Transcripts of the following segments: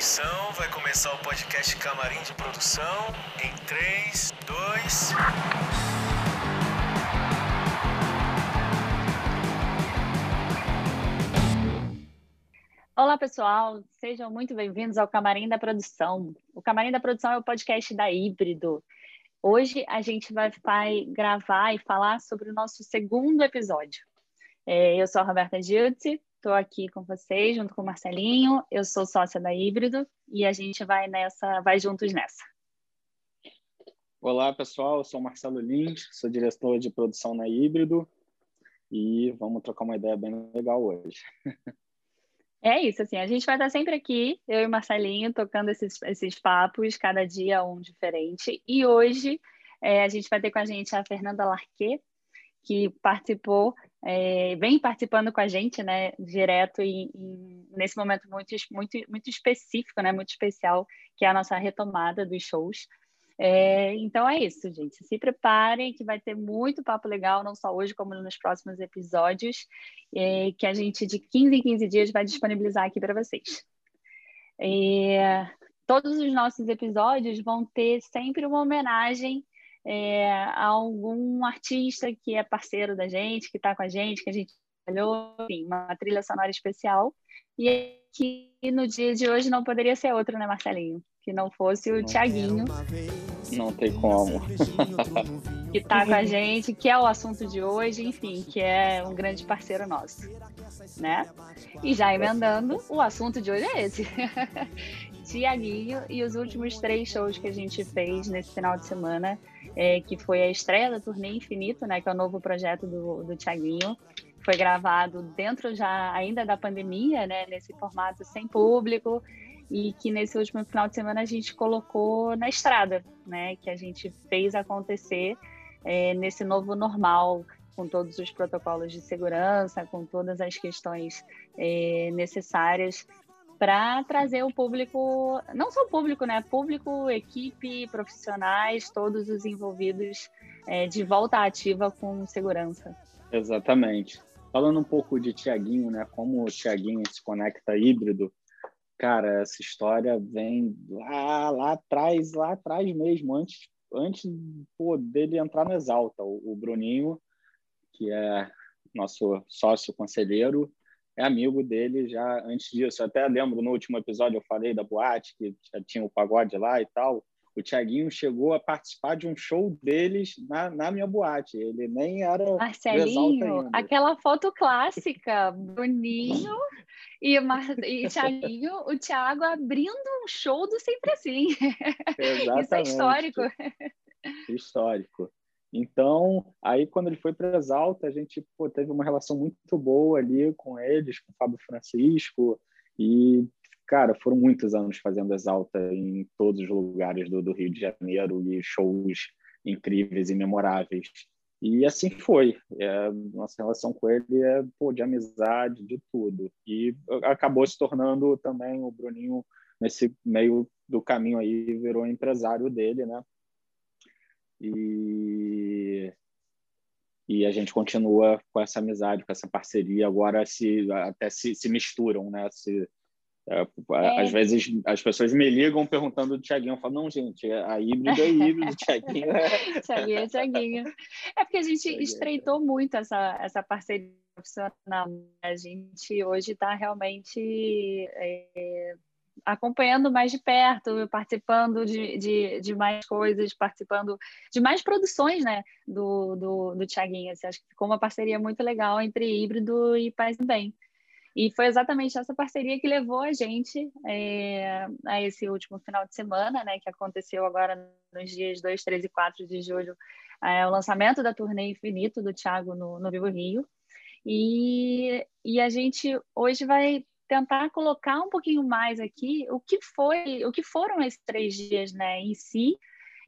Atenção, vai começar o podcast Camarim de Produção em 3, 2. Olá, pessoal, sejam muito bem-vindos ao Camarim da Produção. O Camarim da Produção é o podcast da Híbrido. Hoje a gente vai, vai gravar e falar sobre o nosso segundo episódio. É, eu sou a Roberta Giltzi, estou aqui com vocês, junto com o Marcelinho. Eu sou sócia da Híbrido e a gente vai nessa, vai juntos nessa. Olá, pessoal. Eu sou o Marcelo Lins, sou diretor de produção na Híbrido e vamos trocar uma ideia bem legal hoje. É isso, assim, a gente vai estar sempre aqui, eu e o Marcelinho, tocando esses, esses papos, cada dia um diferente. E hoje é, a gente vai ter com a gente a Fernanda Larquet, que participou, é, vem participando com a gente, né, direto e, e, nesse momento muito, muito, muito específico, né, muito especial, que é a nossa retomada dos shows. É, então é isso, gente. Se preparem que vai ter muito papo legal, não só hoje, como nos próximos episódios, é, que a gente de 15 em 15 dias vai disponibilizar aqui para vocês. É, todos os nossos episódios vão ter sempre uma homenagem é, algum artista que é parceiro da gente, que está com a gente, que a gente trabalhou, enfim, uma trilha sonora especial. E que no dia de hoje não poderia ser outro, né, Marcelinho? que não fosse o Tiaguinho. Não tem como. que está com a gente, que é o assunto de hoje, enfim, que é um grande parceiro nosso, né? E já emendando, o assunto de hoje é esse. Tiaguinho e os últimos três shows que a gente fez nesse final de semana, é, que foi a estreia da Turnê Infinito, né, que é o novo projeto do, do Tiaguinho. Foi gravado dentro já ainda da pandemia, né, nesse formato sem público, e que nesse último final de semana a gente colocou na estrada, né? Que a gente fez acontecer é, nesse novo normal, com todos os protocolos de segurança, com todas as questões é, necessárias para trazer o público, não só o público, né? Público, equipe, profissionais, todos os envolvidos é, de volta ativa com segurança. Exatamente. Falando um pouco de Tiaguinho, né? Como o Tiaguinho se conecta híbrido, cara, essa história vem lá, lá atrás, lá atrás mesmo, antes, antes dele entrar no Exalta. O, o Bruninho, que é nosso sócio conselheiro, é amigo dele já antes disso. Eu até lembro no último episódio eu falei da boate, que já tinha o pagode lá e tal o Tiaguinho chegou a participar de um show deles na, na minha boate. Ele nem era. Marcelinho, aquela foto clássica, Bruninho e, Mar... e Tiaguinho, o Thiago abrindo um show do Sempre Assim. Exatamente. Isso é histórico. Histórico. Então, aí quando ele foi para Exalta, a gente pô, teve uma relação muito boa ali com eles, com o Fábio Francisco, e cara, foram muitos anos fazendo Exalta em todos os lugares do, do Rio de Janeiro e shows incríveis e memoráveis. E assim foi. É, nossa relação com ele é pô, de amizade, de tudo. E acabou se tornando também o Bruninho nesse meio do caminho aí virou empresário dele, né? E e a gente continua com essa amizade, com essa parceria. Agora se até se, se misturam, né? Se é, é. Às vezes as pessoas me ligam perguntando do Tiaguinho. Eu falo, não, gente, a híbrida é híbrido, Tiaguinho é. Tiaguinho é Tiaguinho. É porque a gente Tiaguinho. estreitou muito essa, essa parceria profissional. Né? A gente hoje está realmente é, acompanhando mais de perto, participando de, de, de, mais coisas, participando de mais produções né, do, do, do Tiaguinho. Assim, acho que ficou uma parceria muito legal entre híbrido e Paz e Bem. E foi exatamente essa parceria que levou a gente é, a esse último final de semana, né, que aconteceu agora nos dias 2, 3 e 4 de julho, é, o lançamento da turnê Infinito do Thiago no, no Vivo Rio. E, e a gente hoje vai tentar colocar um pouquinho mais aqui o que foi, o que foram esses três dias, né, em si,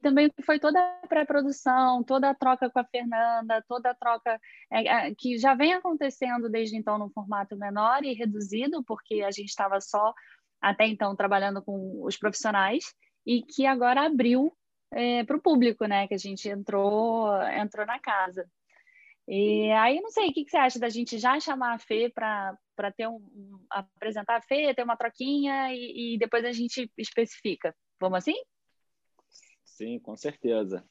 também foi toda a pré-produção, toda a troca com a Fernanda, toda a troca é, é, que já vem acontecendo desde então no formato menor e reduzido, porque a gente estava só até então trabalhando com os profissionais e que agora abriu é, para o público, né? Que a gente entrou, entrou na casa. E aí, não sei, o que, que você acha da gente já chamar a Fê para para ter um, um, apresentar a Fê, ter uma troquinha e, e depois a gente especifica. Vamos assim? Sim, com certeza.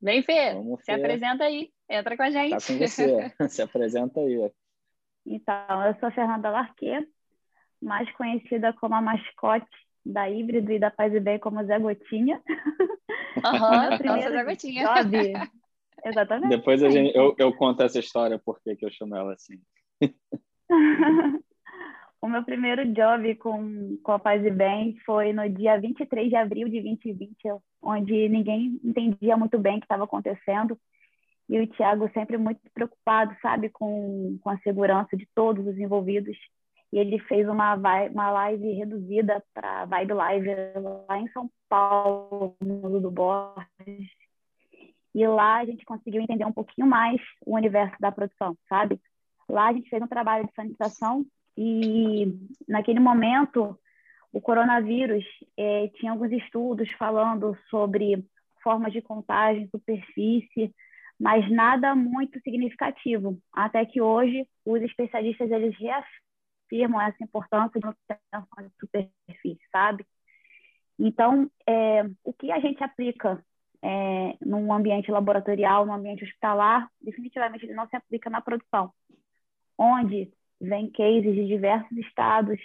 Vem, Fê, Vamos, se apresenta aí, entra com a gente. Tá com você, se apresenta aí. Então, eu sou a Fernanda Larquet, mais conhecida como a mascote da Híbrido e da Paz e Bem como Zé Gotinha. Aham, uhum, Zé Gotinha. Job. Exatamente. Depois a gente, eu, eu conto essa história, porque que eu chamo ela assim. o meu primeiro job com, com a Paz e Bem foi no dia 23 de abril de 2020, onde ninguém entendia muito bem o que estava acontecendo. E o Tiago sempre muito preocupado, sabe, com, com a segurança de todos os envolvidos. E ele fez uma, uma live reduzida para Vibe Live lá em São Paulo, no do Borges. E lá a gente conseguiu entender um pouquinho mais o universo da produção, sabe? Lá a gente fez um trabalho de sanitização e naquele momento o coronavírus eh, tinha alguns estudos falando sobre formas de contagem, superfície, mas nada muito significativo. Até que hoje os especialistas eles reafirmam essa importância de manutenção de superfície, sabe? Então, é, o que a gente aplica é, num ambiente laboratorial, num ambiente hospitalar, definitivamente ele não se aplica na produção, onde vem cases de diversos estados,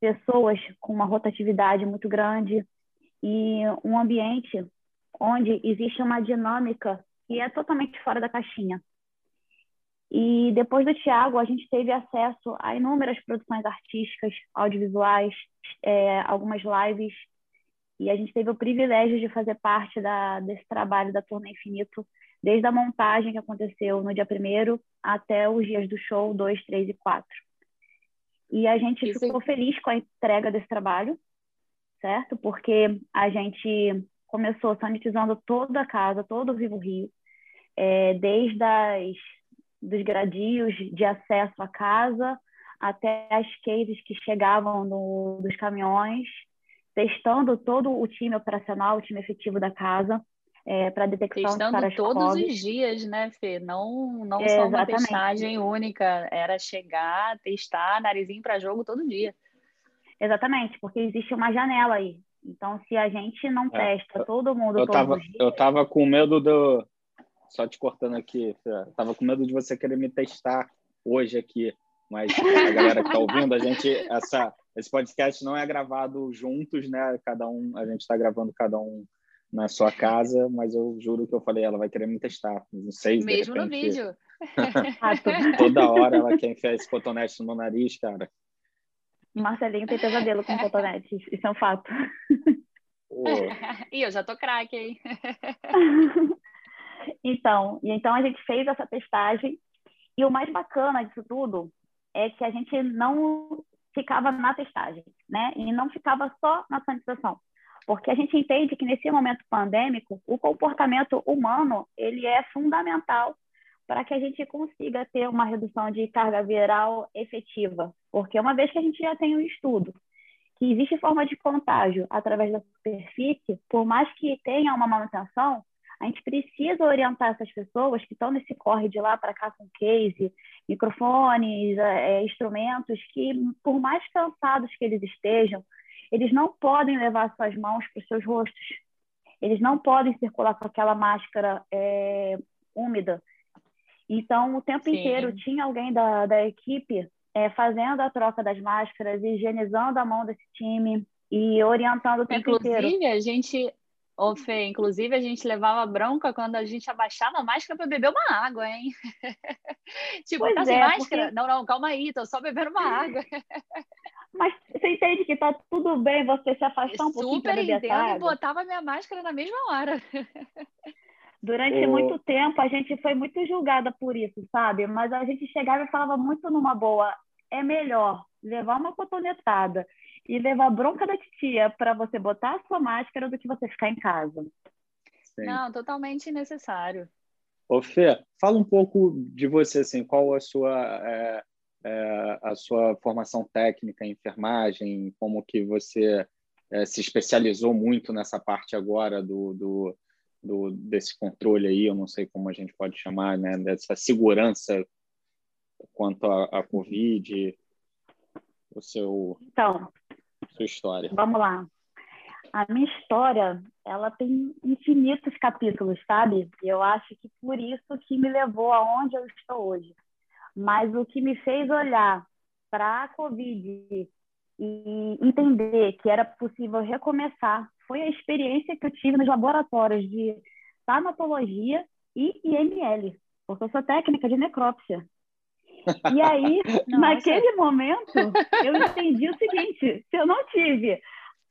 pessoas com uma rotatividade muito grande e um ambiente onde existe uma dinâmica que é totalmente fora da caixinha. E depois do Tiago, a gente teve acesso a inúmeras produções artísticas, audiovisuais, é, algumas lives e a gente teve o privilégio de fazer parte da, desse trabalho da Turma Infinito, desde a montagem que aconteceu no dia 1 até os dias do show 2, 3 e 4. E a gente Isso. ficou feliz com a entrega desse trabalho, certo? Porque a gente começou sanitizando toda a casa, todo o Vivo Rio, é, desde as, dos gradios de acesso à casa até as cases que chegavam no, dos caminhões, testando todo o time operacional, o time efetivo da casa, é, para detecção Testando de todos os dias, né, Fê? Não, não é, só uma exatamente. testagem única, era chegar, testar, narizinho para jogo todo dia. Exatamente, porque existe uma janela aí. Então, se a gente não é, testa todo mundo eu todos tava, os dias... Eu tava com medo do... Só te cortando aqui, Fê. Tava com medo de você querer me testar hoje aqui, mas a galera que tá ouvindo, a gente... Essa, esse podcast não é gravado juntos, né? Cada um, a gente está gravando cada um na sua casa, mas eu juro que eu falei, ela vai querer me testar. Não sei. Mesmo repente, no vídeo. Toda hora ela quer enfiar esse cotonete no nariz, cara. Marcelinho tem pesadelo com cotonete, isso é um fato. e eu já tô craque, hein? então, e então a gente fez essa testagem e o mais bacana disso tudo é que a gente não ficava na testagem, né? E não ficava só na sanitização. Porque a gente entende que nesse momento pandêmico, o comportamento humano, ele é fundamental para que a gente consiga ter uma redução de carga viral efetiva. Porque uma vez que a gente já tem um estudo que existe forma de contágio através da superfície, por mais que tenha uma manutenção, a gente precisa orientar essas pessoas que estão nesse corre de lá para cá com case, microfones, é, instrumentos, que por mais cansados que eles estejam, eles não podem levar suas mãos para os seus rostos. Eles não podem circular com aquela máscara é, úmida. Então, o tempo Sim. inteiro tinha alguém da, da equipe é, fazendo a troca das máscaras, higienizando a mão desse time e orientando o tempo Inclusive, inteiro. Inclusive, a gente Ô, Fê, inclusive a gente levava bronca quando a gente abaixava a máscara para beber uma água, hein? tipo, pois tá é, máscara? Porque... Não, não, calma aí, tô só bebendo uma água. Mas você entende que tá tudo bem você se afastar um pouquinho Super entendo e botava minha máscara na mesma hora. Durante muito tempo a gente foi muito julgada por isso, sabe? Mas a gente chegava e falava muito numa boa, é melhor levar uma cotonetada e levar bronca da titia para você botar a sua máscara do que você ficar em casa. Sim. Não, totalmente necessário. Ô Fê, fala um pouco de você, assim, qual a sua, é, é, a sua formação técnica em enfermagem, como que você é, se especializou muito nessa parte agora do, do, do, desse controle aí, eu não sei como a gente pode chamar, né, dessa segurança quanto à Covid, o seu, então, sua história. Vamos lá. A minha história, ela tem infinitos capítulos, sabe? E eu acho que por isso que me levou aonde eu estou hoje. Mas o que me fez olhar para a Covid e entender que era possível recomeçar foi a experiência que eu tive nos laboratórios de tanatologia e IML, porque eu sou técnica de necrópsia. E aí, naquele momento, eu entendi o seguinte: se eu não tive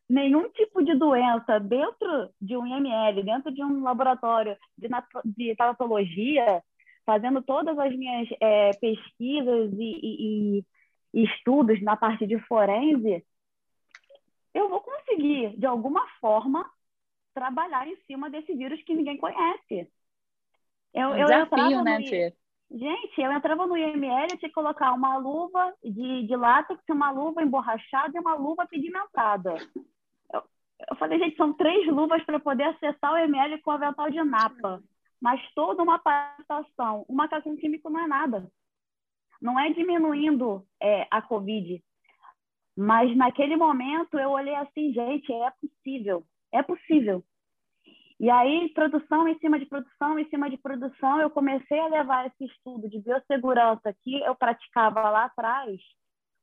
nenhum tipo de doença dentro de um IML, dentro de um laboratório de, de fazendo todas as minhas é, pesquisas e, e, e estudos na parte de forense, eu vou conseguir, de alguma forma, trabalhar em cima desse vírus que ninguém conhece. Eu, um eu desafio, né, Tia? Gente, eu entrava no IML, eu tinha que colocar uma luva de, de látex, uma luva emborrachada e uma luva pigmentada. Eu, eu falei, gente, são três luvas para poder acessar o IML com avental de napa. Mas toda uma capacitação, um macacão químico não é nada. Não é diminuindo é, a Covid. Mas naquele momento eu olhei assim, gente, é possível. É possível. E aí, produção em cima de produção, em cima de produção, eu comecei a levar esse estudo de biossegurança que eu praticava lá atrás.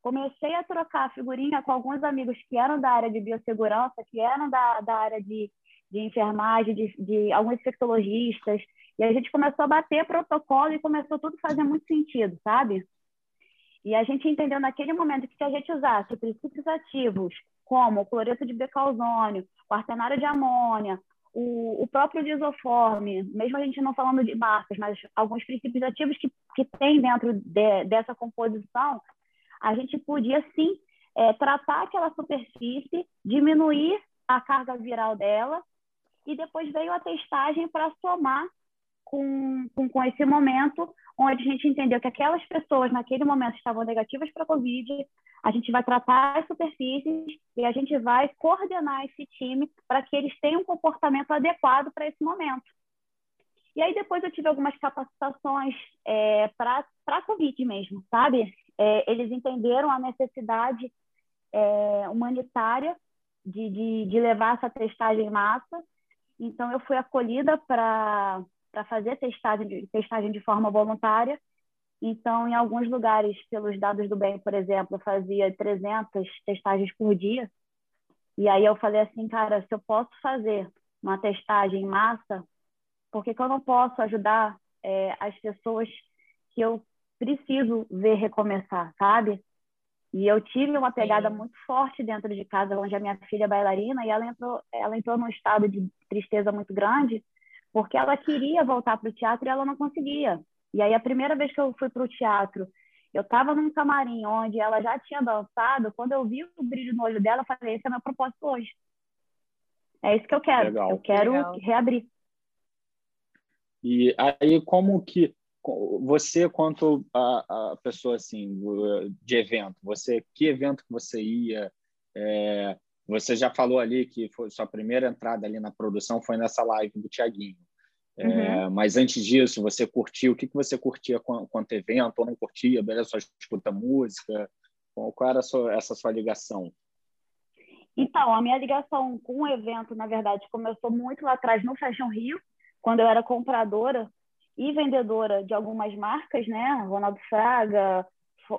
Comecei a trocar figurinha com alguns amigos que eram da área de biossegurança, que eram da, da área de, de enfermagem, de, de alguns infectologistas. E a gente começou a bater protocolo e começou tudo a fazer muito sentido, sabe? E a gente entendeu naquele momento que se a gente usasse princípios ativos como cloreto de becalzônio, quaternário de amônia, o, o próprio disoforme, mesmo a gente não falando de marcas, mas alguns princípios ativos que, que tem dentro de, dessa composição, a gente podia sim é, tratar aquela superfície, diminuir a carga viral dela, e depois veio a testagem para somar com, com, com, esse momento, onde a gente entendeu que aquelas pessoas naquele momento estavam negativas para a Covid, a gente vai tratar as superfícies e a gente vai coordenar esse time para que eles tenham um comportamento adequado para esse momento. E aí depois eu tive algumas capacitações é, para a Covid mesmo, sabe? É, eles entenderam a necessidade é, humanitária de, de, de levar essa testagem em massa. Então eu fui acolhida para fazer testagem, testagem de forma voluntária então, em alguns lugares, pelos dados do bem, por exemplo, eu fazia 300 testagens por dia. E aí eu falei assim, cara, se eu posso fazer uma testagem em massa, por que, que eu não posso ajudar é, as pessoas que eu preciso ver recomeçar, sabe? E eu tive uma pegada Sim. muito forte dentro de casa, onde a minha filha é bailarina, e ela entrou, ela entrou num estado de tristeza muito grande, porque ela queria voltar para o teatro e ela não conseguia. E aí, a primeira vez que eu fui para o teatro, eu estava num camarim onde ela já tinha dançado. Quando eu vi o brilho no olho dela, eu falei: esse é meu propósito hoje. É isso que eu quero. Legal. Eu quero Legal. reabrir. E aí, como que você, quanto a, a, pessoa assim de evento, você que evento que você ia? É, você já falou ali que foi sua primeira entrada ali na produção foi nessa live do Tiaguinho. Uhum. É, mas antes disso, você curtiu? O que, que você curtia quanto evento ou não curtia? Beleza, só escuta música? Qual era sua, essa sua ligação? Então, a minha ligação com o evento, na verdade, começou muito lá atrás no Fashion Rio, quando eu era compradora e vendedora de algumas marcas, né? Ronaldo Fraga,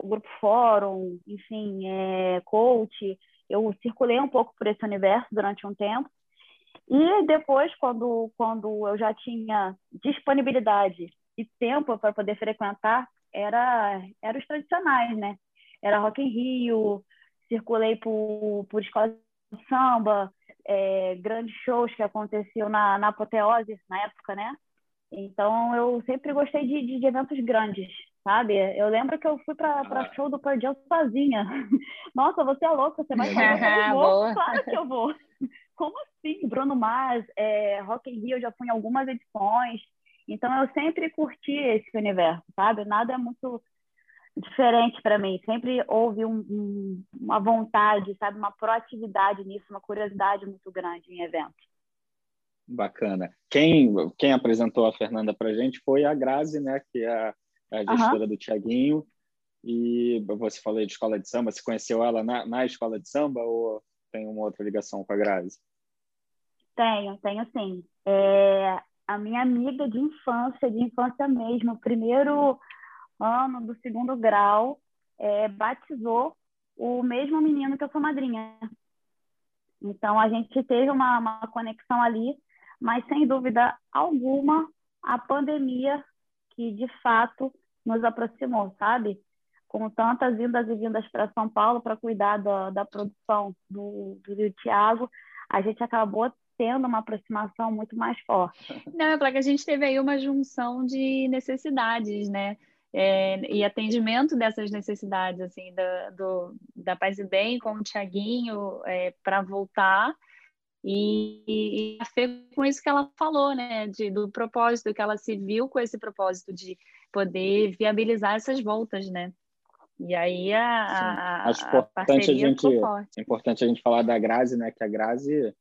Grupo Fórum, enfim, é, Coach. Eu circulei um pouco por esse universo durante um tempo. E depois, quando, quando eu já tinha disponibilidade e tempo para poder frequentar, era, era os tradicionais, né? Era Rock in Rio, circulei por, por escola de samba, é, grandes shows que aconteciam na, na apoteose, na época, né? Então, eu sempre gostei de, de, de eventos grandes, sabe? Eu lembro que eu fui para ah. show do Pearl sozinha. Nossa, você é louca, você vai falar, eu vou. Claro que eu vou como assim? Bruno Mars, é, Rock in Rio, eu já fui em algumas edições. Então, eu sempre curti esse universo, sabe? Nada é muito diferente para mim. Sempre houve um, um, uma vontade, sabe? Uma proatividade nisso, uma curiosidade muito grande em eventos. Bacana. Quem, quem apresentou a Fernanda para gente foi a Grazi, né? Que é a, a gestora uhum. do Tiaguinho. E você falou de escola de samba, você conheceu ela na, na escola de samba ou tem uma outra ligação com a Grazi? Tenho, tenho sim. É, a minha amiga de infância, de infância mesmo, primeiro ano do segundo grau, é, batizou o mesmo menino que eu sou madrinha. Então, a gente teve uma, uma conexão ali, mas sem dúvida alguma, a pandemia que de fato nos aproximou, sabe? Com tantas vindas e vindas para São Paulo para cuidar da, da produção do, do Tiago, a gente acabou tendo uma aproximação muito mais forte. Não, é que a gente teve aí uma junção de necessidades, né? É, e atendimento dessas necessidades, assim, da, do, da Paz e Bem com o Tiaguinho é, para voltar. E, e a Fê, com isso que ela falou, né, de, do propósito, que ela se viu com esse propósito de poder viabilizar essas voltas, né? E aí a, a, Acho a importante a gente, É importante a gente falar da Grazi, né? Que a Grazi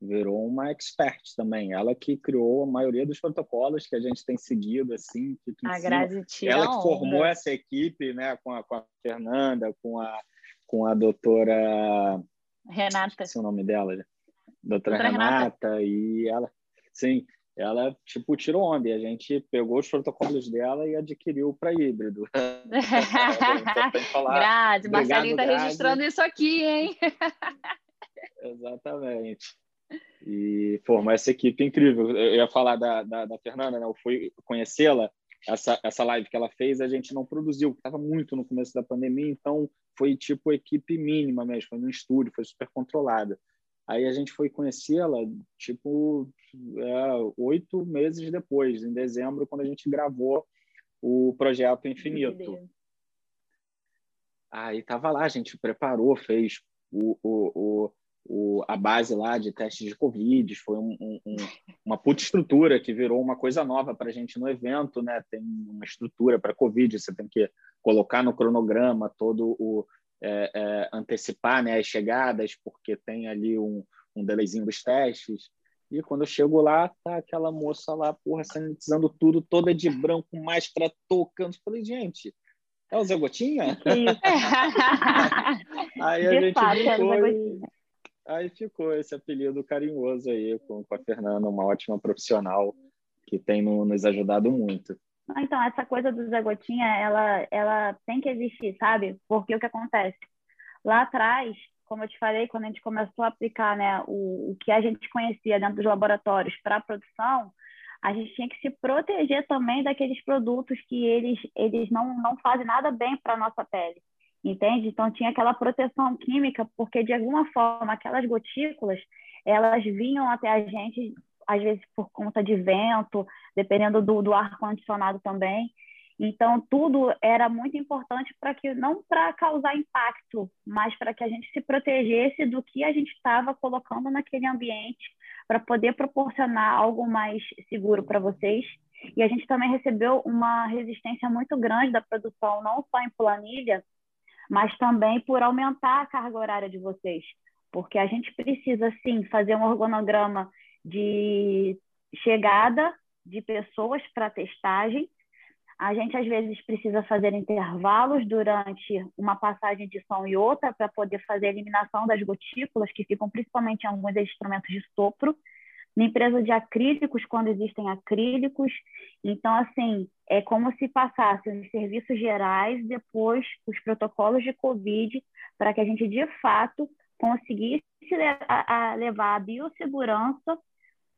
virou uma expert também. Ela que criou a maioria dos protocolos que a gente tem seguido, assim. a Grazi tira Ela que formou essa equipe, né? Com a, com a Fernanda, com a, com a doutora... Renata. Esse é o nome dela. Doutora, Renata, Renata. E ela... Sim, ela tipo tirou onda e a gente pegou os protocolos dela e adquiriu para híbrido. Grade, Marcelinho está registrando isso aqui, hein? Exatamente. E formou essa equipe incrível. Eu ia falar da, da, da Fernanda, né? eu fui conhecê-la. Essa, essa live que ela fez, a gente não produziu, estava muito no começo da pandemia, então foi tipo equipe mínima mesmo, foi no estúdio, foi super controlada. Aí a gente foi conhecê-la, tipo, é, oito meses depois, em dezembro, quando a gente gravou o Projeto Infinito. Aí tava lá, a gente preparou, fez o, o, o, a base lá de testes de Covid, foi um, um, uma puta estrutura que virou uma coisa nova para a gente no evento, né? Tem uma estrutura para Covid, você tem que colocar no cronograma todo o, é, é, antecipar né, as chegadas, porque tem ali um, um delayzinho dos testes. E quando eu chego lá, tá aquela moça lá, porra, sanitizando tudo, toda de branco, máscara, tocando. Falei, gente, é o Zé Gotinha? aí a de gente fato, ficou, é aí ficou esse apelido carinhoso aí com, com a Fernanda, uma ótima profissional que tem no, nos ajudado muito. Então, essa coisa do Zé Gotinha, ela, ela tem que existir, sabe? Porque o que acontece? Lá atrás, como eu te falei, quando a gente começou a aplicar né, o, o que a gente conhecia dentro dos laboratórios para a produção, a gente tinha que se proteger também daqueles produtos que eles, eles não, não fazem nada bem para a nossa pele, entende? Então, tinha aquela proteção química, porque, de alguma forma, aquelas gotículas, elas vinham até a gente às vezes por conta de vento, dependendo do, do ar-condicionado também. Então, tudo era muito importante para que, não para causar impacto, mas para que a gente se protegesse do que a gente estava colocando naquele ambiente, para poder proporcionar algo mais seguro para vocês. E a gente também recebeu uma resistência muito grande da produção, não só em planilha, mas também por aumentar a carga horária de vocês. Porque a gente precisa, sim, fazer um organograma de chegada de pessoas para testagem. A gente, às vezes, precisa fazer intervalos durante uma passagem de som e outra para poder fazer a eliminação das gotículas, que ficam principalmente em alguns instrumentos de sopro. Na empresa de acrílicos, quando existem acrílicos. Então, assim, é como se passassem os serviços gerais, depois os protocolos de Covid, para que a gente, de fato, conseguisse levar a biossegurança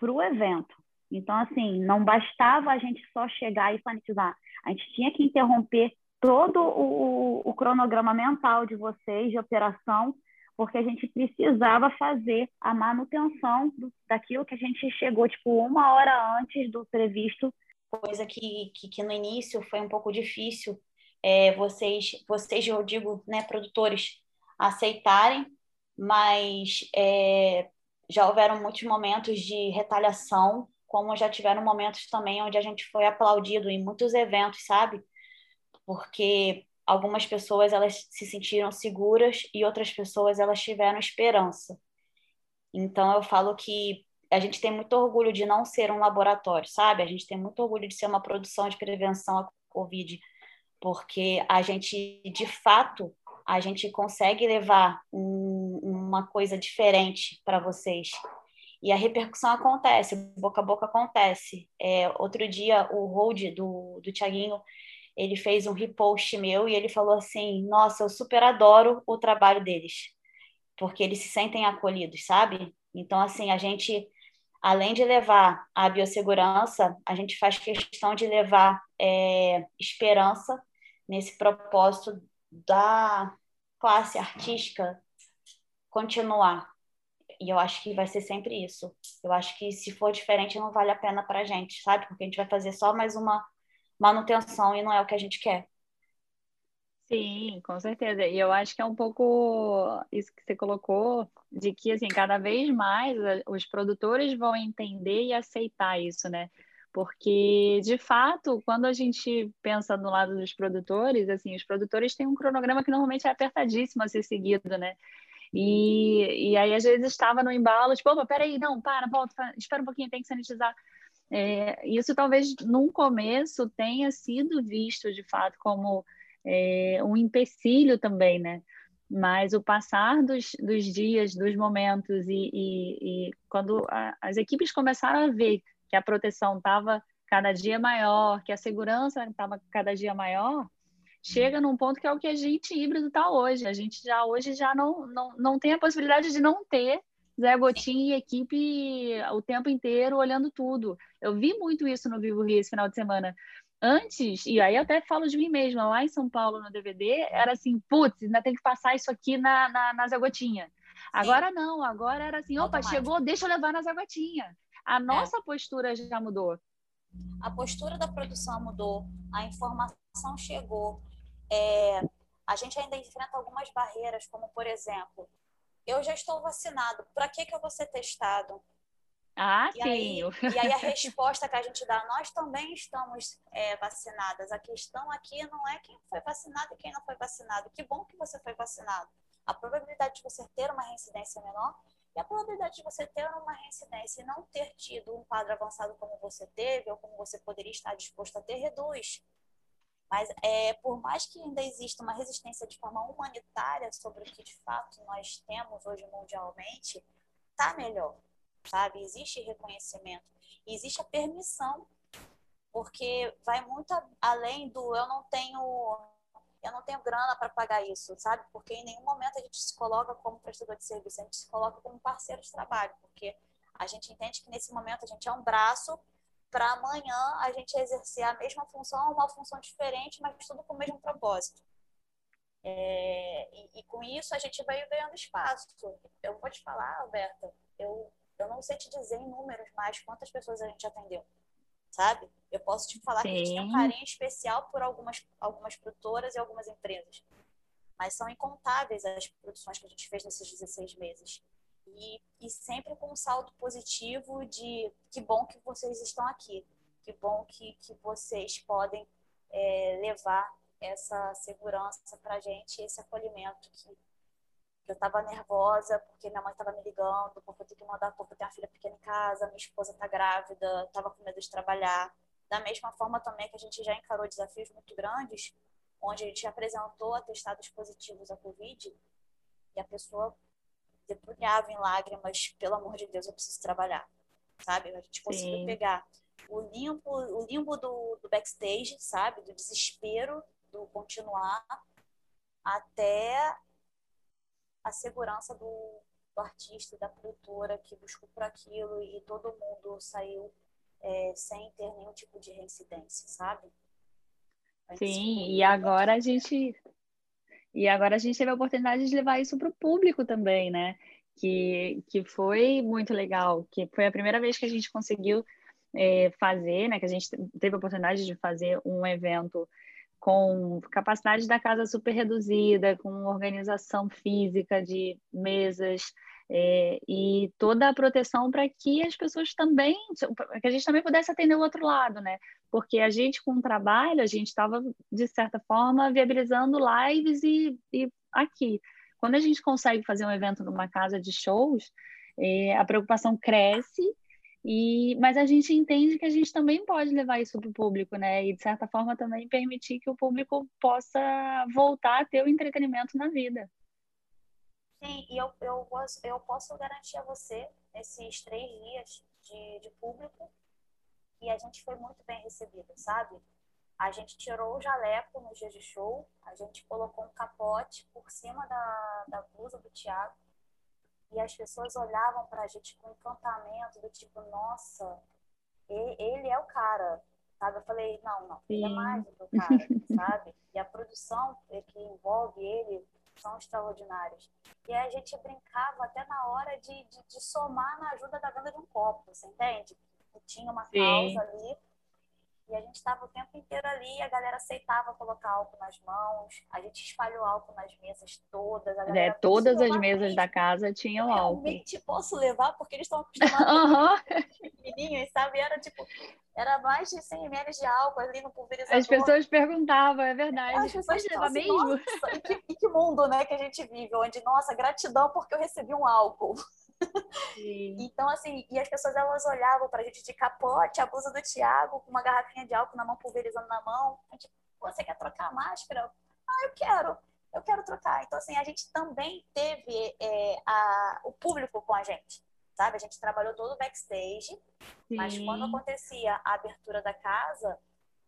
para o evento. Então, assim, não bastava a gente só chegar e sanitizar. A gente tinha que interromper todo o, o cronograma mental de vocês, de operação, porque a gente precisava fazer a manutenção do, daquilo que a gente chegou, tipo, uma hora antes do previsto. Coisa que, que, que no início foi um pouco difícil é, vocês, vocês, eu digo, né, produtores, aceitarem, mas é, já houveram muitos momentos de retaliação, como já tiveram momentos também onde a gente foi aplaudido em muitos eventos, sabe? Porque algumas pessoas elas se sentiram seguras e outras pessoas elas tiveram esperança. Então eu falo que a gente tem muito orgulho de não ser um laboratório, sabe? A gente tem muito orgulho de ser uma produção de prevenção à Covid, porque a gente, de fato, a gente consegue levar um, uma coisa diferente para vocês. E a repercussão acontece, boca a boca acontece. É, outro dia, o hold do, do Tiaguinho, ele fez um repost meu e ele falou assim: Nossa, eu super adoro o trabalho deles, porque eles se sentem acolhidos, sabe? Então, assim, a gente, além de levar a biossegurança, a gente faz questão de levar é, esperança nesse propósito da classe artística continuar. E eu acho que vai ser sempre isso. Eu acho que se for diferente não vale a pena para a gente, sabe? Porque a gente vai fazer só mais uma manutenção e não é o que a gente quer. Sim, com certeza. E eu acho que é um pouco isso que você colocou, de que assim, cada vez mais os produtores vão entender e aceitar isso, né? Porque, de fato, quando a gente pensa no lado dos produtores, assim, os produtores têm um cronograma que normalmente é apertadíssimo a ser seguido, né? E, e aí, às vezes, estava no embalo, tipo, opa, peraí, não, para, volta, espera um pouquinho, tem que sanitizar. É, isso talvez, num começo, tenha sido visto, de fato, como é, um empecilho também, né? Mas o passar dos, dos dias, dos momentos, e, e, e quando a, as equipes começaram a ver que a proteção estava cada dia maior, que a segurança estava cada dia maior, chega num ponto que é o que a gente híbrido está hoje. A gente já hoje já não, não, não tem a possibilidade de não ter Zé Gotinho e equipe o tempo inteiro olhando tudo. Eu vi muito isso no Vivo Rio esse final de semana. Antes, e aí até falo de mim mesma, lá em São Paulo no DVD, era assim, putz, ainda tem que passar isso aqui na, na, na Zé Gotinha. Agora não, agora era assim, opa, chegou, deixa eu levar na Zé Gotinha. A é. nossa é. postura já mudou. A postura da produção mudou, a informação chegou. É, a gente ainda enfrenta algumas barreiras, como por exemplo, eu já estou vacinado, para que, que eu vou ser testado? Ah, e sim. Aí, e aí a resposta que a gente dá, nós também estamos é, vacinadas. A questão aqui não é quem foi vacinado e quem não foi vacinado. Que bom que você foi vacinado. A probabilidade de você ter uma reincidência é menor e a probabilidade de você ter uma reincidência e não ter tido um quadro avançado como você teve, ou como você poderia estar disposto a ter, reduz. Mas é, por mais que ainda exista uma resistência de forma humanitária sobre o que de fato nós temos hoje mundialmente, está melhor, sabe? Existe reconhecimento, existe a permissão, porque vai muito além do eu não tenho eu não tenho grana para pagar isso, sabe? Porque em nenhum momento a gente se coloca como prestador de serviço, a gente se coloca como parceiro de trabalho, porque a gente entende que nesse momento a gente é um braço para amanhã a gente exercer a mesma função, uma função diferente, mas tudo com o mesmo propósito. É, e, e, com isso a gente vai ganhando espaço. Eu vou te falar, Alberta, eu, eu não sei te dizer em números mais quantas pessoas a gente atendeu sabe? Eu posso te falar Sim. que a gente tem um carinho especial por algumas, algumas produtoras e algumas empresas. Mas são incontáveis as produções que a gente fez nesses 16 meses. E, e sempre com um saldo positivo de que bom que vocês estão aqui, que bom que, que vocês podem é, levar essa segurança para gente, esse acolhimento que eu estava nervosa porque minha mãe estava me ligando, porque eu tenho que mandar, porque eu tenho uma filha pequena em casa, minha esposa está grávida, estava com medo de trabalhar. Da mesma forma também que a gente já encarou desafios muito grandes, onde a gente apresentou atestados positivos à Covid e a pessoa debrulhava em lágrimas, pelo amor de Deus, eu preciso trabalhar, sabe? A gente conseguiu Sim. pegar o limbo, o limbo do, do backstage, sabe? Do desespero, do continuar, até a segurança do, do artista, da produtora que buscou por aquilo e todo mundo saiu é, sem ter nenhum tipo de reincidência, sabe? Sim, e agora a gente e agora a gente teve a oportunidade de levar isso para o público também, né? Que, que foi muito legal, que foi a primeira vez que a gente conseguiu é, fazer, né? Que a gente teve a oportunidade de fazer um evento com capacidade da casa super reduzida, com organização física de mesas é, e toda a proteção para que as pessoas também, que a gente também pudesse atender o outro lado, né? Porque a gente com o trabalho, a gente estava, de certa forma, viabilizando lives e, e aqui. Quando a gente consegue fazer um evento numa casa de shows, é, a preocupação cresce E, mas a gente entende que a gente também pode levar isso para o público, né? E de certa forma também permitir que o público possa voltar a ter o entretenimento na vida. Sim, e eu, eu, posso, eu posso garantir a você, esses três dias de, de público, e a gente foi muito bem recebido, sabe? A gente tirou o jaleco no dia de show, a gente colocou um capote por cima da, da blusa do Thiago, e as pessoas olhavam para a gente com encantamento, do tipo, nossa, ele é o cara, sabe? Eu falei, não, não, ele é mais do que o cara, sabe? E a produção que envolve ele são extraordinárias. E aí a gente brincava até na hora de, de, de somar na ajuda da venda de um copo, você entende? Tinha uma Sim. causa ali e a gente estava o tempo inteiro ali, a galera aceitava colocar álcool nas mãos, a gente espalhou álcool nas mesas todas. é, todas as mesas da casa tinham álcool. Realmente posso levar, porque eles estão acostumados com pequenininhos, sabe? Era tipo, era mais de 100 ml de álcool ali no pulverizador. As pessoas perguntavam, é verdade. As pessoas levar assim, mesmo? Nossa, e que, e que mundo né, que a gente vive, onde, nossa, gratidão porque eu recebi um álcool. então, assim, e as pessoas elas olhavam pra gente de capote, a blusa do Thiago, com uma garrafinha de álcool na mão, pulverizando na mão. A gente, você quer trocar a máscara? Ah, eu quero, eu quero trocar. Então, assim, a gente também teve é, a, o público com a gente, sabe? A gente trabalhou todo o backstage, Sim. mas quando acontecia a abertura da casa,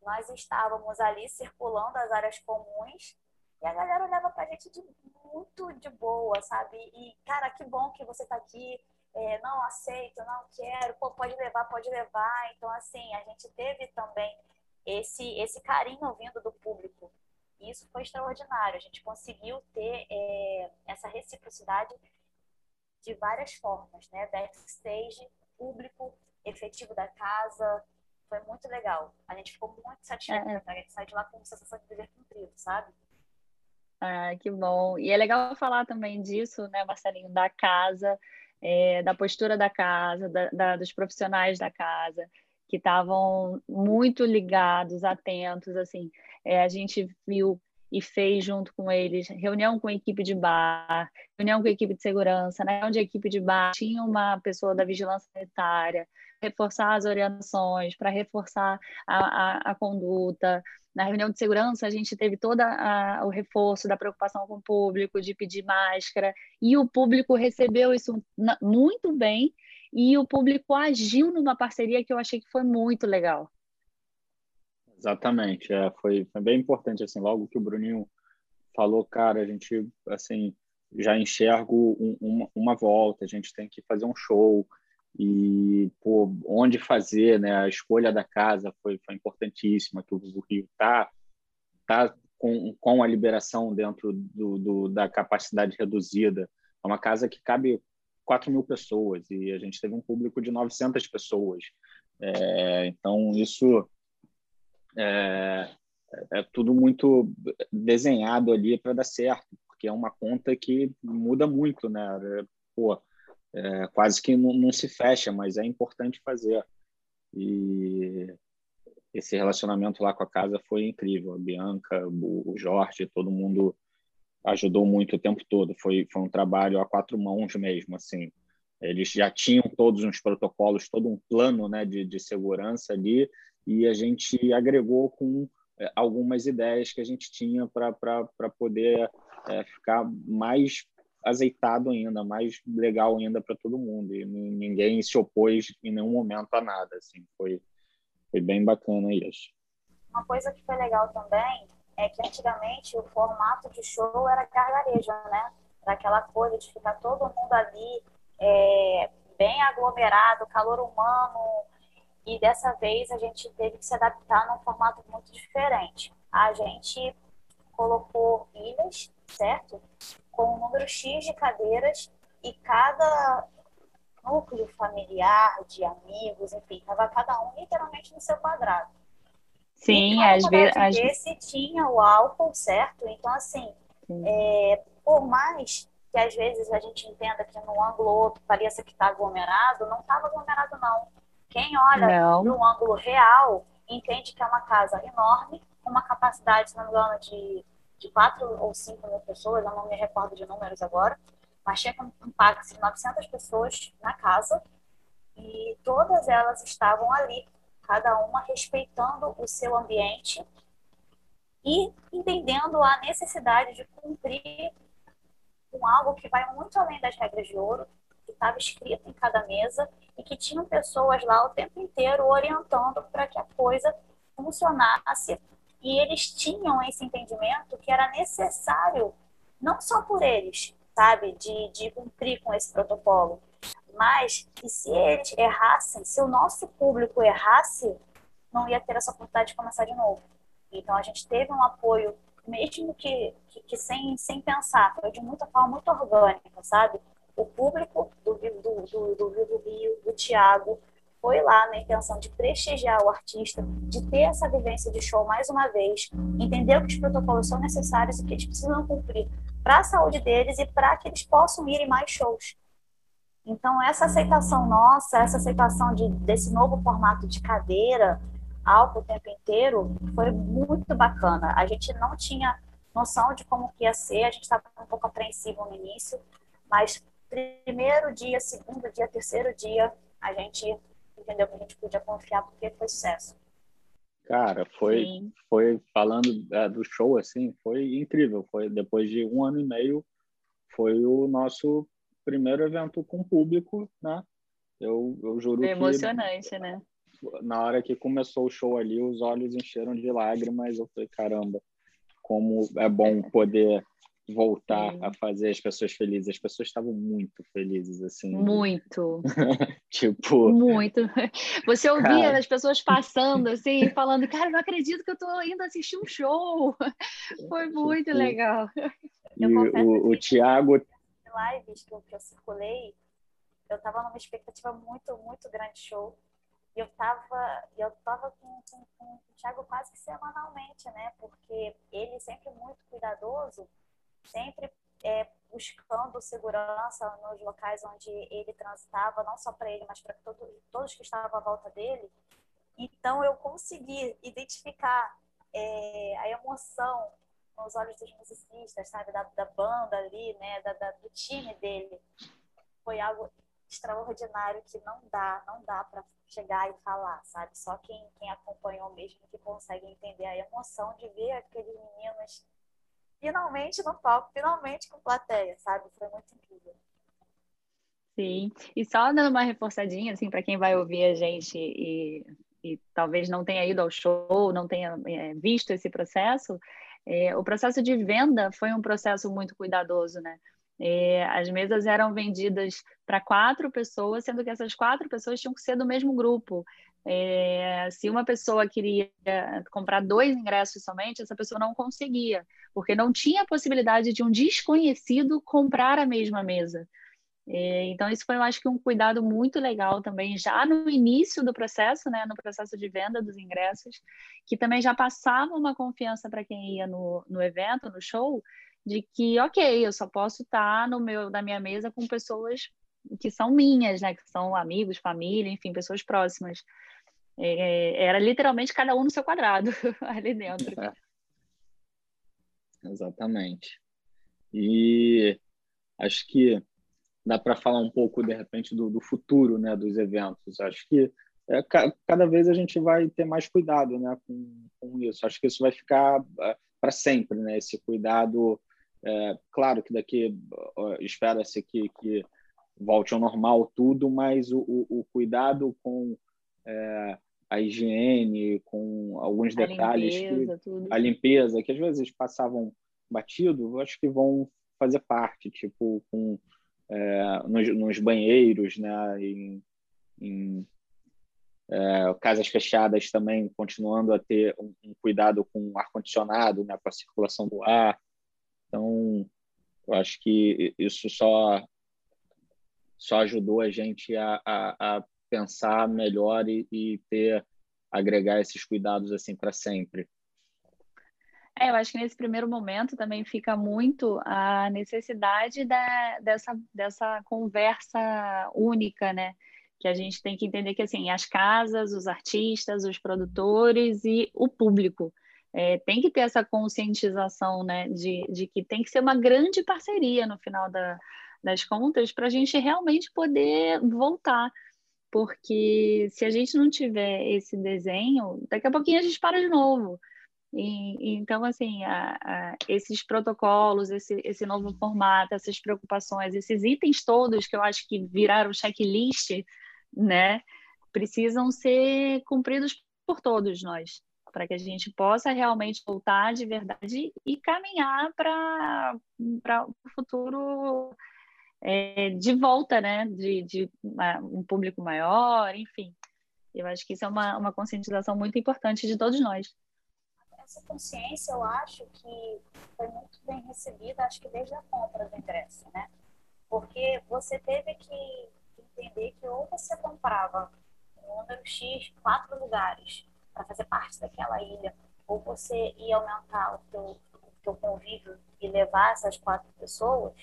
nós estávamos ali circulando as áreas comuns e a galera olhava pra gente de muito de boa, sabe? E, cara, que bom que você tá aqui. É, não aceito, não quero, pô, pode levar, pode levar. Então, assim, a gente teve também esse, esse carinho vindo do público. E isso foi extraordinário. A gente conseguiu ter é, essa reciprocidade de várias formas, né? Backstage, público, efetivo da casa. Foi muito legal. A gente ficou muito satisfeito. É. A gente saiu de lá com sensação de dever cumprido, sabe? Ah, que bom. E é legal falar também disso, né, Marcelinho, da casa, é, da postura da casa, da, da, dos profissionais da casa, que estavam muito ligados, atentos, assim. É, a gente viu e fez junto com eles reunião com a equipe de bar, reunião com a equipe de segurança, né, onde a equipe de bar tinha uma pessoa da vigilância sanitária, reforçar as orientações, para reforçar a, a, a conduta, na reunião de segurança, a gente teve todo o reforço da preocupação com o público, de pedir máscara, e o público recebeu isso muito bem, e o público agiu numa parceria que eu achei que foi muito legal. Exatamente, é, foi, foi bem importante, assim, logo que o Bruninho falou, cara, a gente, assim, já enxergo um, uma, uma volta, a gente tem que fazer um show, e pô, onde fazer, né? A escolha da casa foi, foi importantíssima, que o Rio está tá com, com a liberação dentro do, do, da capacidade reduzida. É uma casa que cabe 4 mil pessoas e a gente teve um público de 900 pessoas. É, então, isso é, é tudo muito desenhado ali para dar certo, porque é uma conta que muda muito, né? Pô, é, quase que não, não, se fecha, mas é importante fazer. E esse relacionamento lá com a casa foi incrível. A Bianca, o Jorge, todo mundo ajudou muito o tempo todo. Foi, foi um trabalho a quatro mãos mesmo, assim. Eles já tinham todos uns protocolos, todo um plano né, de, de segurança ali, e a gente agregou com é, algumas ideias que a gente tinha para poder é, ficar mais azeitado ainda, mais legal ainda para todo mundo. E ninguém se opôs em nenhum momento a nada. Assim, foi, foi bem bacana isso. Uma coisa que foi legal também é que antigamente o formato de show era gargarejo, né? Era aquela coisa de ficar todo mundo ali é, bem aglomerado, calor humano. E dessa vez a gente teve que se adaptar num formato muito diferente. A gente colocou ilhas, certo? com um número X de cadeiras e cada núcleo familiar, de amigos, enfim, estava cada um literalmente no seu quadrado. Sim, às vezes. Esse tinha o álcool, certo? Então, assim, é, por mais que às vezes a gente entenda que no ângulo outro pareça que está aglomerado, não estava aglomerado, não. Quem olha não. no ângulo real entende que é uma casa enorme, com uma capacidade, se não me engano, de de 4 ou 5 mil pessoas, eu não me recordo de números agora, mas tinha um impacto de 900 pessoas na casa. e todas elas estavam ali, cada uma respeitando o seu ambiente e entendendo a necessidade de cumprir com algo que vai muito além das regras de ouro, estava escrito em cada mesa e que tinham pessoas lá o tempo inteiro orientando para que a coisa funcionasse. E eles tinham esse entendimento que era necessário, não só por eles, sabe, de, de cumprir com esse protocolo, mas que se eles errassem, se o nosso público errasse, não ia ter essa oportunidade de começar de novo. Então a gente teve um apoio, mesmo que, que, que sem, sem pensar, foi de muita forma muito orgânica, sabe? O público do, do, do, Vivo Rio, do Tiago, foi lá na intenção de prestigiar o artista, de ter essa vivência de show mais uma vez, entender que os protocolos são necessários e que eles precisam cumprir para a saúde deles e para que eles possam ir em mais shows. Então, essa aceitação nossa, essa aceitação de, desse novo formato de cadeira, álcool o tempo inteiro, foi muito bacana. A gente não tinha noção de como que ia ser, a gente estava um pouco apreensivo no início, mas primeiro dia, segundo dia, terceiro dia, a gente entendeu que a gente podia confiar porque foi sucesso. Cara, foi, foi falando é, do show assim, foi incrível. Foi depois de um ano e meio, foi o nosso primeiro evento com público, né? Eu, eu juro foi emocionante, que, né? Na hora que começou o show ali, os olhos encheram de lágrimas. Eu falei, caramba, como é bom poder voltar Sim. a fazer as pessoas felizes. As pessoas estavam muito felizes, assim. Muito. tipo. Muito. Você ouvia cara... as pessoas passando, assim, falando, cara, não acredito que eu estou indo assistir um show. Foi muito tipo... legal. E o, o Tiago lives que eu, que eu circulei, eu estava numa expectativa muito, muito grande de show. E eu estava eu tava com, com, com o Thiago quase que semanalmente, né? Porque ele sempre muito cuidadoso, sempre é, buscando segurança nos locais onde ele transitava, não só para ele, mas para todo, todos que estavam à volta dele. Então eu consegui identificar é, a emoção nos olhos dos musicistas, sabe, da, da banda ali, né, da, da, do time dele. Foi algo extraordinário que não dá, não dá para chegar e falar, sabe? Só quem, quem acompanhou mesmo que consegue entender a emoção de ver aqueles meninos finalmente no palco, finalmente com plateia, sabe? Foi muito incrível. Sim, e só dando uma reforçadinha, assim, para quem vai ouvir a gente e, e talvez não tenha ido ao show, não tenha é, visto esse processo, é, o processo de venda foi um processo muito cuidadoso, né? É, as mesas eram vendidas para quatro pessoas, sendo que essas quatro pessoas tinham que ser do mesmo grupo. É, se uma pessoa queria comprar dois ingressos somente, essa pessoa não conseguia, porque não tinha possibilidade de um desconhecido comprar a mesma mesa. É, então, isso foi, eu acho que, um cuidado muito legal também, já no início do processo, né, no processo de venda dos ingressos, que também já passava uma confiança para quem ia no, no evento, no show, de que, ok, eu só posso estar no meu, na minha mesa com pessoas que são minhas, né, que são amigos, família, enfim, pessoas próximas. É, era literalmente cada um no seu quadrado ali dentro. É. Exatamente. E acho que dá para falar um pouco, de repente, do, do, futuro né, dos eventos. Acho que é, cada vez a gente vai ter mais cuidado né, com, com isso. Acho que isso vai ficar é, para sempre, né, esse cuidado. É, claro que daqui espera-se que, que volte ao normal tudo, mas o, o, o cuidado com é, a higiene, com alguns a detalhes, limpeza, que, a limpeza, que às vezes passavam batido, acho que vão fazer parte, tipo, com é, nos, nos, banheiros, né, em, em é, casas fechadas também continuando a ter um, um cuidado com o ar-condicionado, né, com a circulação do ar. Então, eu acho que isso só, só ajudou a gente a, a, a pensar melhor e, e ter agregar esses cuidados assim para sempre. É, eu acho que nesse primeiro momento também fica muito a necessidade da, dessa, dessa conversa única, né? Que a gente tem que entender que assim, as casas, os artistas, os produtores e o público. É, tem que ter essa conscientização né, de, de que tem que ser uma grande parceria no final da, das contas para a gente realmente poder voltar porque se a gente não tiver esse desenho, daqui a pouquinho a gente para de novo. E, então, assim, a, a, esses protocolos, esse, esse novo formato, essas preocupações, esses itens todos que eu acho que viraram checklist, né, precisam ser cumpridos por todos nós, para que a gente possa realmente voltar de verdade e caminhar para o futuro é, de volta, né, de, de um público maior, enfim. Eu acho que isso é uma, uma conscientização muito importante de todos nós essa consciência, eu acho que foi muito bem recebida, acho que desde a compra do ingresso, né? Porque você teve que entender que ou você comprava um número X, quatro lugares, para fazer parte daquela ilha, ou você ia aumentar o teu, o teu convívio e levar essas quatro pessoas,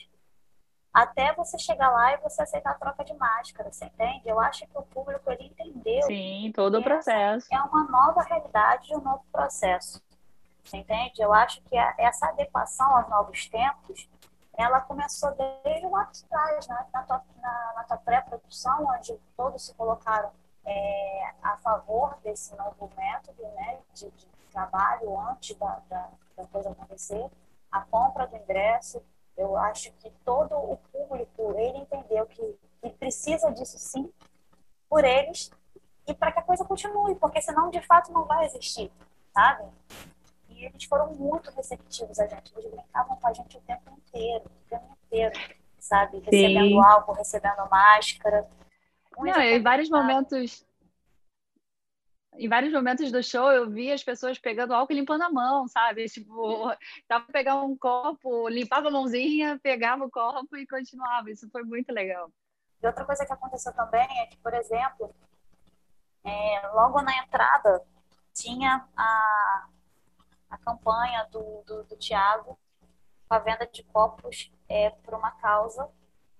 até você chegar lá e você aceitar a troca de máscara, você entende? Eu acho que o público ele entendeu. Sim, todo o processo. É uma nova realidade, um novo processo. Você entende? Eu acho que essa adequação aos novos tempos, ela começou desde lá atrás, né? na tua, na, na tua pré-produção, onde todos se colocaram é, a favor desse novo método né? de, de trabalho antes da, da, da coisa acontecer, a compra do ingresso, eu acho que todo o público, ele entendeu que, que precisa disso sim, por eles, e para que a coisa continue, porque senão de fato não vai existir, sabe? E eles foram muito receptivos a gente. Eles brincavam com a gente o tempo inteiro, o tempo inteiro, sabe? Recebendo Sim. álcool, recebendo máscara. Não, em vários momentos em vários momentos do show eu vi as pessoas pegando álcool e limpando a mão, sabe? Tipo, tava pegar um copo, limpava a mãozinha, pegava o copo e continuava. Isso foi muito legal. E outra coisa que aconteceu também é que, por exemplo, é, logo na entrada tinha a, a campanha do, do, do Tiago com a venda de copos é, por uma causa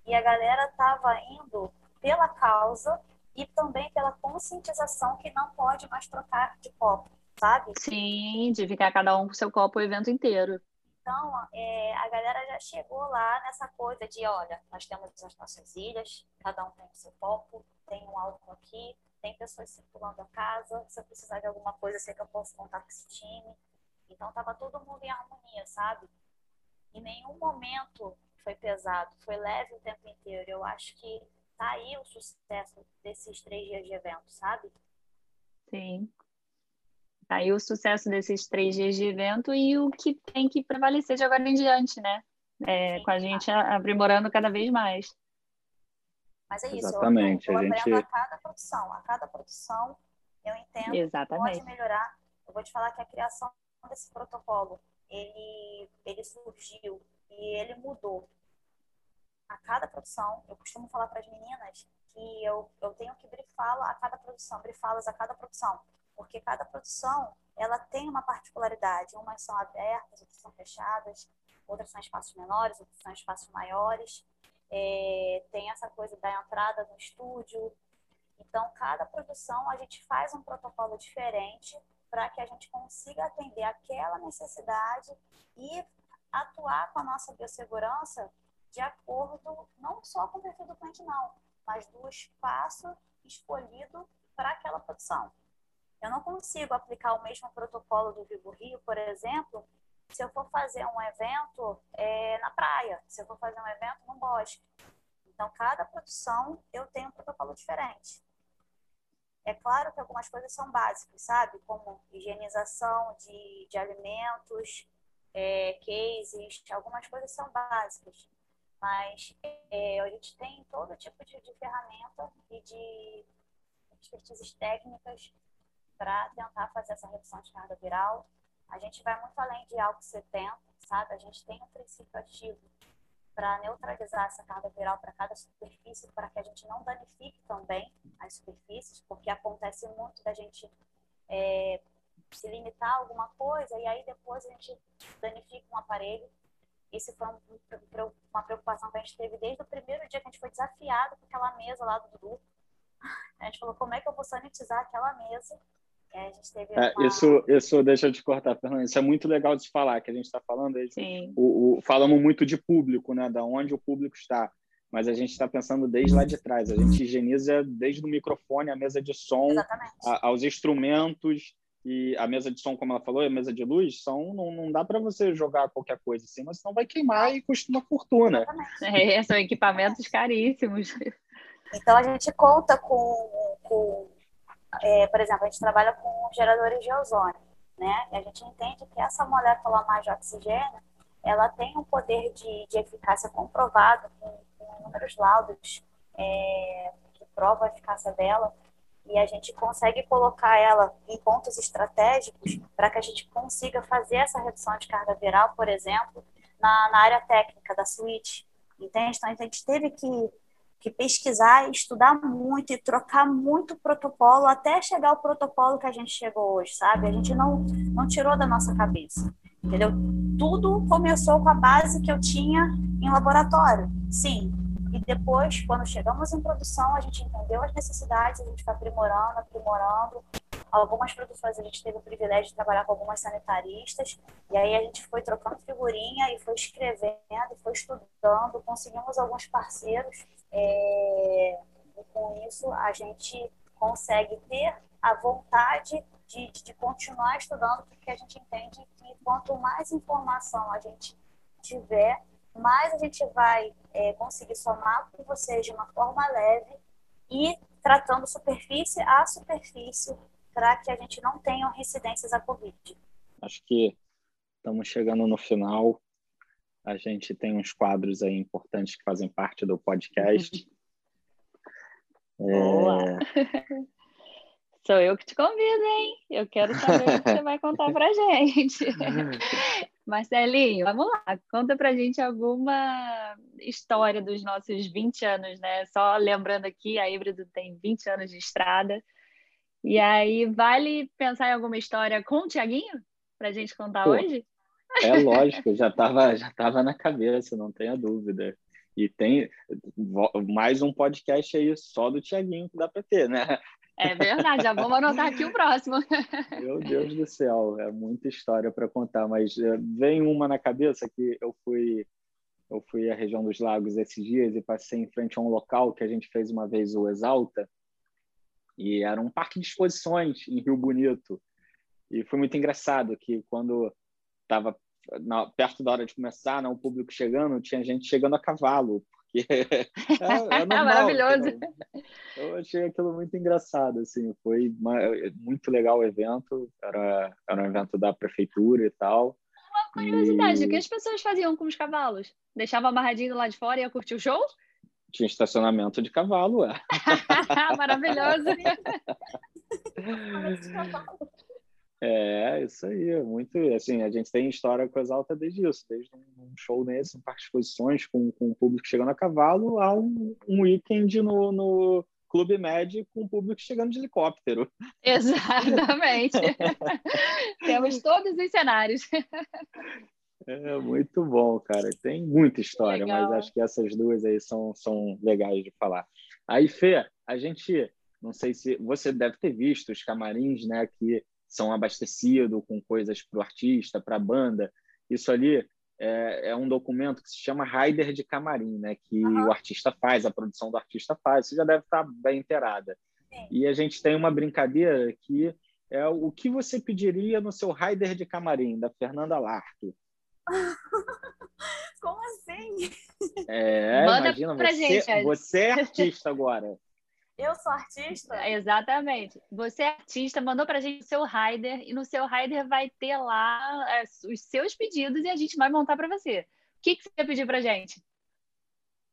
e a galera estava indo pela causa e também pela conscientização que não pode mais trocar de copo, sabe? Sim, de ficar cada um com seu copo o evento inteiro. Então, é, a galera já chegou lá nessa coisa de, olha, nós temos as nossas ilhas, cada um tem o seu copo, tem um álcool aqui, tem pessoas circulando a casa, se eu precisar de alguma coisa, sei que eu posso contar com esse time. Então estava todo mundo em harmonia, sabe? Em nenhum momento foi pesado, foi leve o tempo inteiro. Eu acho que tá aí o sucesso desses três dias de evento, sabe? Sim. Tá aí o sucesso desses três dias de evento e o que tem que prevalecer de agora em diante, né? É, Sim, com a gente aprimorando cada vez mais. Mas é isso, Exatamente. eu, eu, eu a, gente... a cada produção. A cada produção eu entendo Exatamente. que pode melhorar. Eu vou te falar que a criação desse protocolo ele, ele surgiu e ele mudou a cada produção. Eu costumo falar para as meninas que eu, eu tenho que brifá-la a cada produção, brifá-las a cada produção, porque cada produção ela tem uma particularidade. Umas são abertas, outras são fechadas, outras são espaços menores, outras são espaços maiores. É, tem essa coisa da entrada no estúdio. Então, cada produção a gente faz um protocolo diferente para que a gente consiga atender aquela necessidade e atuar com a nossa biossegurança de acordo não só com o perfil do cliente, não, mas do espaço escolhido para aquela produção. Eu não consigo aplicar o mesmo protocolo do Vivo Rio, por exemplo, se eu for fazer um evento é, na praia, se eu for fazer um evento no bosque. Então, cada produção eu tenho um protocolo diferente. É claro que algumas coisas são básicas, sabe? Como higienização de, de alimentos, é, cases, algumas coisas são básicas. Mas é, a gente tem todo tipo de, de ferramenta e de expertises técnicas para tentar fazer essa redução de carga viral. A gente vai muito além de álcool 70, sabe? A gente tem um princípio ativo para neutralizar essa carga viral para cada superfície, para que a gente não danifique também as superfícies, porque acontece muito da gente é, se limitar a alguma coisa e aí depois a gente danifica um aparelho. Isso foi um, uma preocupação que a gente teve desde o primeiro dia que a gente foi desafiado com aquela mesa lá do Dudu. A gente falou, como é que eu vou sanitizar aquela mesa é, é, uma... isso, isso, deixa eu te cortar, Fernanda. Isso é muito legal de se falar, que a gente está falando aí. O, o, falamos muito de público, né? Da onde o público está. mas a gente está pensando desde lá de trás. A gente higieniza desde o microfone, a mesa de som, a, aos instrumentos e a mesa de som, como ela falou, a mesa de luz, são não, não dá para você jogar qualquer coisa assim, mas senão vai queimar e custa uma fortuna. É, são equipamentos caríssimos. Então a gente conta com, com é, por exemplo, a gente trabalha com geradores de ozônio, né? E a gente entende que essa molécula mais de oxigênio, ela tem um poder de, de eficácia comprovado com, com inúmeros laudos é, que provam a eficácia dela e a gente consegue colocar ela em pontos estratégicos para que a gente consiga fazer essa redução de carga viral, por exemplo, na, na área técnica da suíte. Entende? Então, a gente teve que, que pesquisar, estudar muito e trocar muito protocolo até chegar ao protocolo que a gente chegou hoje, sabe? A gente não, não tirou da nossa cabeça, entendeu? Tudo começou com a base que eu tinha em laboratório. Sim, depois, quando chegamos em produção, a gente entendeu as necessidades, a gente foi aprimorando, aprimorando. Algumas produções a gente teve o privilégio de trabalhar com algumas sanitaristas, e aí a gente foi trocando figurinha e foi escrevendo, foi estudando, conseguimos alguns parceiros, é... e com isso a gente consegue ter a vontade de, de continuar estudando, porque a gente entende que quanto mais informação a gente tiver, mais a gente vai é, conseguir somar com vocês de uma forma leve e tratando superfície a superfície para que a gente não tenha residências a Covid. Acho que estamos chegando no final. A gente tem uns quadros aí importantes que fazem parte do podcast. Boa! É... Sou eu que te convido, hein? Eu quero saber o que você vai contar pra gente. Marcelinho, vamos lá, conta pra gente alguma história dos nossos 20 anos, né? Só lembrando aqui, a Híbrido tem 20 anos de estrada. E aí, vale pensar em alguma história com o Tiaguinho pra gente contar Pô, hoje? É lógico, já estava já tava na cabeça, não tenha dúvida. E tem mais um podcast aí só do Tiaguinho que dá para ter, né? É verdade, já vamos anotar aqui o próximo. Meu Deus do céu, é muita história para contar, mas uh, vem uma na cabeça que eu fui eu fui à região dos lagos esses dias e passei em frente a um local que a gente fez uma vez o Exalta e era um parque de exposições em Rio Bonito e foi muito engraçado que quando estava perto da hora de começar, né, o público chegando, tinha gente chegando a cavalo porque é, é normal, Maravilhoso. Então, eu achei aquilo muito engraçado, assim, foi uma, muito legal o evento, era, era um evento da prefeitura e tal. Uma curiosidade, e... o que as pessoas faziam com os cavalos? Deixava amarradinho lá de fora e ia curtir o show? Tinha estacionamento de cavalo, é. Maravilhoso. É, isso aí, muito, assim, a gente tem história com Exalta desde isso, desde um show nesse, um parque de exposições com, com o público chegando a cavalo, a um, um weekend no, no Clube Med com o público chegando de helicóptero. Exatamente. Temos todos os cenários. É muito bom, cara. Tem muita história, Legal. mas acho que essas duas aí são, são legais de falar. Aí, Fê, a gente, não sei se você deve ter visto os camarins, né, que são abastecidos com coisas para o artista, para a banda. Isso ali é, é, um documento que se chama Rider de Camarim, né? que uhum. o artista faz, a produção do artista faz. Você já deve estar bem inteirada. Sim. E a gente tem uma brincadeira que é o que você pediria no seu Rider de Camarim, da Fernanda Larque. Como assim? É, Manda imagina, você, gente, você é artista agora. Eu sou artista? Exatamente. Você é artista, mandou pra gente o seu rider e no seu rider vai ter lá é, os seus pedidos e a gente vai montar para você. O que, que você quer pedir pra gente?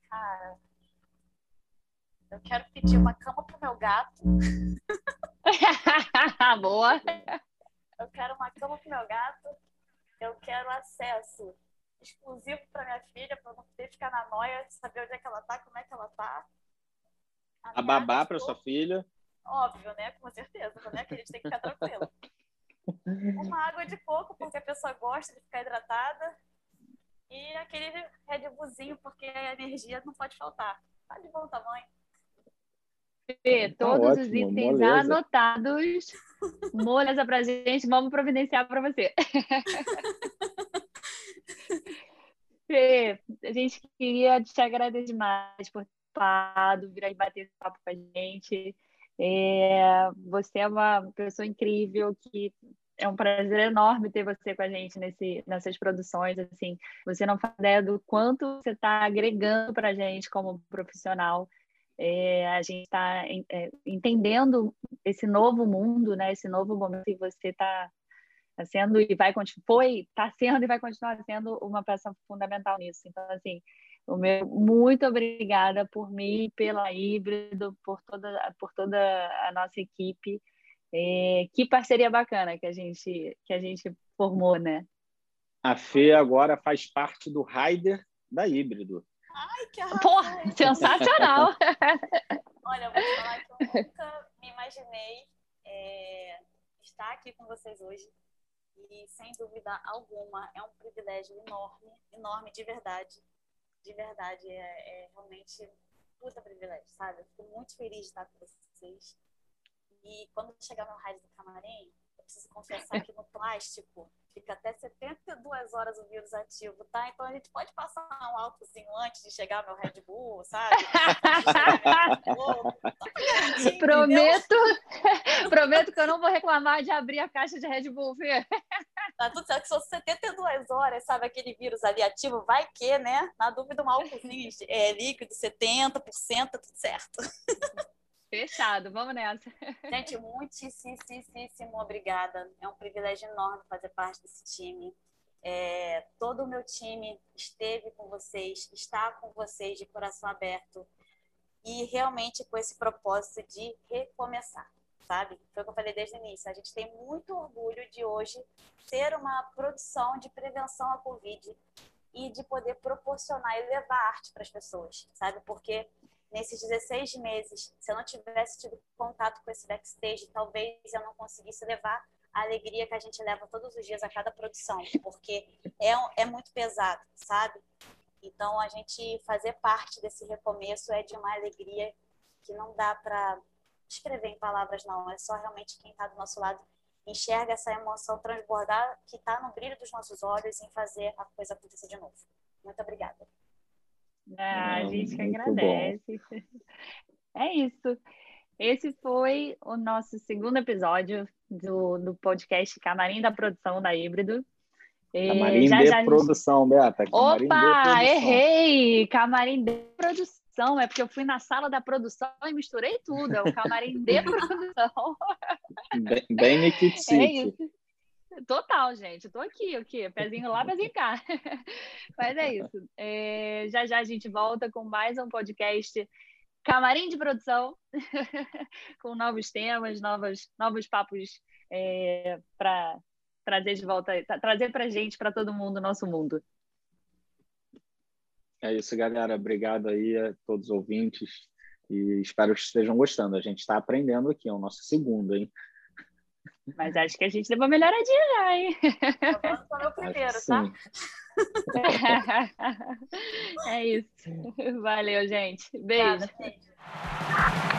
Cara, eu quero pedir uma cama pro meu gato. Boa. Eu quero uma cama pro meu gato. Eu quero acesso exclusivo para minha filha, para não que ficar na noia de saber onde é que ela tá, como é que ela tá a, babá para sua filha. Óbvio, né? Com certeza, né? Que a gente tem que ficar tranquilo. Uma água de coco, porque a pessoa gosta de ficar hidratada. E aquele Red Bullzinho, porque a energia não pode faltar. Tá de bom tamanho. Fê, tá todos ótimo, os itens moleza. anotados. Moleza pra gente, vamos providenciar para você. Fê, a gente queria te agradecer demais por participado, vir aí bater papo com a gente. É, você é uma pessoa incrível que é um prazer enorme ter você com a gente nesse, nessas produções. Assim, você não faz ideia do quanto você está agregando para a gente como profissional. É, a gente está é, entendendo esse novo mundo, né? Esse novo momento que você está tá sendo e vai foi, está sendo e vai continuar sendo uma peça fundamental nisso. Então, assim, o meu muito obrigada por mim, pela híbrido, por toda por toda a nossa equipe. É, que parceria bacana que a gente que a gente formou, né? A Fê agora faz parte do Raider da Híbrido. Ai, que arraso. Porra, sensacional! Olha, eu vou te falar que eu nunca me imaginei é, estar aqui com vocês hoje. E, sem dúvida alguma, é um privilégio enorme, enorme de verdade. De verdade, é, é realmente puta privilégio, sabe? Eu fico muito feliz de estar com vocês. E quando chegar no raio do camarim, preciso confessar que no plástico fica até 72 horas o vírus ativo, tá? Então a gente pode passar um álcoolzinho antes de chegar meu Red Bull, sabe? prometo, prometo que eu não vou reclamar de abrir a caixa de Red Bull, Fê. Tá tudo certo, que são 72 horas, sabe? Aquele vírus ali ativo, vai que, né? Na dúvida, um álcoolzinho é, líquido, 70%, tá tudo certo. Fechado, vamos nessa. Gente, muitíssimo obrigada. É um privilégio enorme fazer parte desse time. É, todo o meu time esteve com vocês, está com vocês de coração aberto e realmente com esse propósito de recomeçar, sabe? Foi o que eu falei desde o início. A gente tem muito orgulho de hoje ser uma produção de prevenção à Covid e de poder proporcionar e levar arte para as pessoas, sabe? Porque nesses 16 meses, se eu não tivesse tido contato com esse backstage, talvez eu não conseguisse levar a alegria que a gente leva todos os dias a cada produção, porque é, é muito pesado, sabe? Então, a gente fazer parte desse recomeço é de uma alegria que não dá para escrever em palavras, não. É só realmente quem está do nosso lado enxerga essa emoção transbordar que está no brilho dos nossos olhos em fazer a coisa acontecer de novo. Muito obrigada. Ah, a gente que agradece. Bom. É isso. Esse foi o nosso segundo episódio do, do podcast Camarim da Produção da Híbrido. Camarim já, de já produção. Beata. Camarim Opa, errei! Camarim de produção. É porque eu fui na sala da produção e misturei tudo. É o camarim de produção. Bem, bem É isso. Total, gente. Estou aqui, aqui, pezinho lá, pezinho cá. Mas é isso. É, já já a gente volta com mais um podcast Camarim de Produção, com novos temas, novos, novos papos é, para trazer de volta, trazer para gente, para todo mundo, nosso mundo. É isso, galera. Obrigado aí a todos os ouvintes e espero que estejam gostando. A gente está aprendendo aqui, é o nosso segundo, hein? Mas acho que a gente deu uma melhoradinha já, hein? Vamos para o primeiro, tá? é isso. Valeu, gente. Beijo. Obrigada,